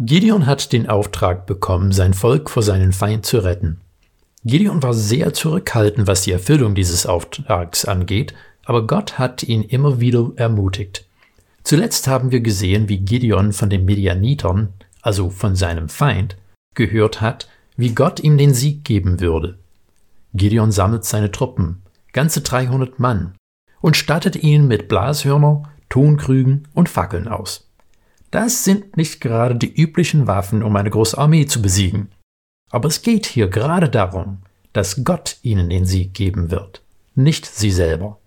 Gideon hat den Auftrag bekommen, sein Volk vor seinen Feind zu retten. Gideon war sehr zurückhaltend, was die Erfüllung dieses Auftrags angeht, aber Gott hat ihn immer wieder ermutigt. Zuletzt haben wir gesehen, wie Gideon von den Medianitern, also von seinem Feind, gehört hat, wie Gott ihm den Sieg geben würde. Gideon sammelt seine Truppen, ganze 300 Mann, und stattet ihn mit Blashörner, Tonkrügen und Fackeln aus. Das sind nicht gerade die üblichen Waffen, um eine große Armee zu besiegen. Aber es geht hier gerade darum, dass Gott ihnen den Sieg geben wird, nicht sie selber.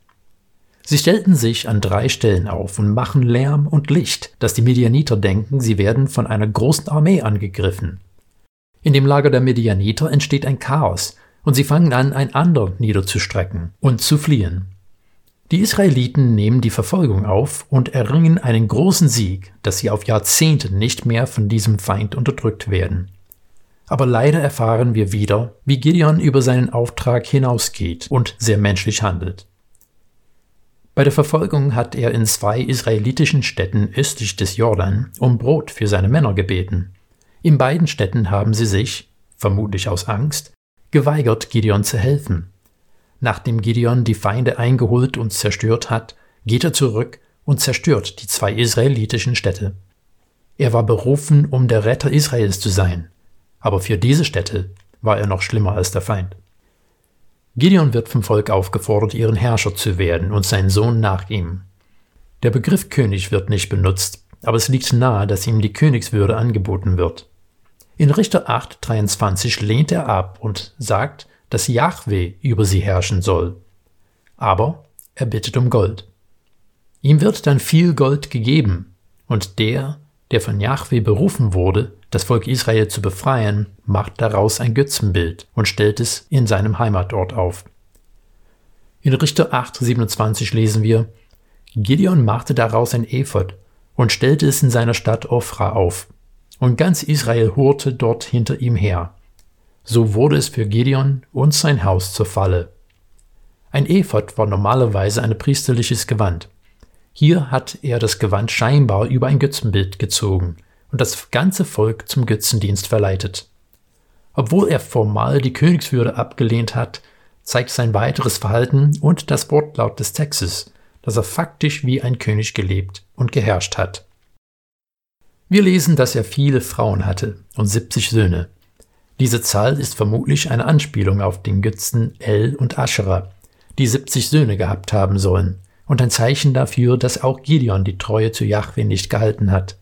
Sie stellten sich an drei Stellen auf und machen Lärm und Licht, dass die Medianiter denken, sie werden von einer großen Armee angegriffen. In dem Lager der Medianiter entsteht ein Chaos, und sie fangen an, einander niederzustrecken und zu fliehen. Die Israeliten nehmen die Verfolgung auf und erringen einen großen Sieg, dass sie auf Jahrzehnte nicht mehr von diesem Feind unterdrückt werden. Aber leider erfahren wir wieder, wie Gideon über seinen Auftrag hinausgeht und sehr menschlich handelt. Bei der Verfolgung hat er in zwei israelitischen Städten östlich des Jordan um Brot für seine Männer gebeten. In beiden Städten haben sie sich, vermutlich aus Angst, geweigert, Gideon zu helfen. Nachdem Gideon die Feinde eingeholt und zerstört hat, geht er zurück und zerstört die zwei israelitischen Städte. Er war berufen, um der Retter Israels zu sein, aber für diese Städte war er noch schlimmer als der Feind. Gideon wird vom Volk aufgefordert, ihren Herrscher zu werden und sein Sohn nach ihm. Der Begriff König wird nicht benutzt, aber es liegt nahe, dass ihm die Königswürde angeboten wird. In Richter 8, 23 lehnt er ab und sagt, dass Jahwe über sie herrschen soll. Aber er bittet um Gold. Ihm wird dann viel Gold gegeben, und der, der von Jahwe berufen wurde, das Volk Israel zu befreien, macht daraus ein Götzenbild und stellt es in seinem Heimatort auf. In Richter 8, 27 lesen wir, Gideon machte daraus ein Ephod und stellte es in seiner Stadt Ophra auf, und ganz Israel hurte dort hinter ihm her. So wurde es für Gideon und sein Haus zur Falle. Ein Ephod war normalerweise ein priesterliches Gewand. Hier hat er das Gewand scheinbar über ein Götzenbild gezogen und das ganze Volk zum Götzendienst verleitet. Obwohl er formal die Königswürde abgelehnt hat, zeigt sein weiteres Verhalten und das Wortlaut des Textes, dass er faktisch wie ein König gelebt und geherrscht hat. Wir lesen, dass er viele Frauen hatte und 70 Söhne. Diese Zahl ist vermutlich eine Anspielung auf den Götzen El und Aschera, die 70 Söhne gehabt haben sollen, und ein Zeichen dafür, dass auch Gideon die Treue zu Jahwe nicht gehalten hat.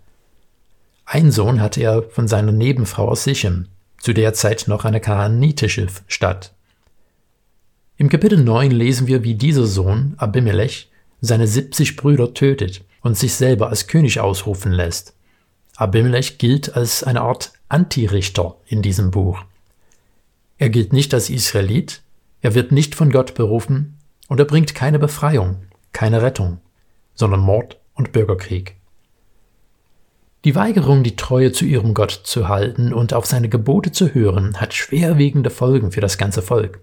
Ein Sohn hatte er von seiner Nebenfrau aus Sichem, zu der Zeit noch eine kanaanitische Stadt. Im Kapitel 9 lesen wir, wie dieser Sohn, Abimelech, seine 70 Brüder tötet und sich selber als König ausrufen lässt. Abimelech gilt als eine Art Antirichter in diesem Buch. Er gilt nicht als Israelit, er wird nicht von Gott berufen und er bringt keine Befreiung, keine Rettung, sondern Mord und Bürgerkrieg. Die Weigerung, die Treue zu ihrem Gott zu halten und auf seine Gebote zu hören, hat schwerwiegende Folgen für das ganze Volk.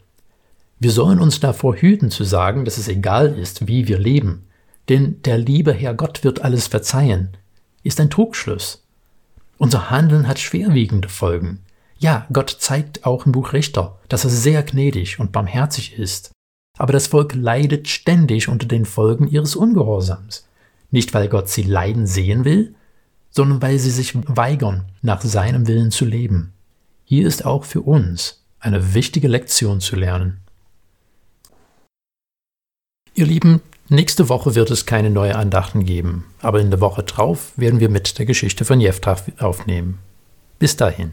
Wir sollen uns davor hüten zu sagen, dass es egal ist, wie wir leben, denn der liebe Herr Gott wird alles verzeihen, ist ein Trugschluss. Unser Handeln hat schwerwiegende Folgen. Ja, Gott zeigt auch im Buch Richter, dass er sehr gnädig und barmherzig ist. Aber das Volk leidet ständig unter den Folgen ihres Ungehorsams. Nicht, weil Gott sie leiden sehen will, sondern weil sie sich weigern, nach seinem Willen zu leben. Hier ist auch für uns eine wichtige Lektion zu lernen. Ihr Lieben, Nächste Woche wird es keine neue Andachten geben, aber in der Woche drauf werden wir mit der Geschichte von Jephthah aufnehmen. Bis dahin.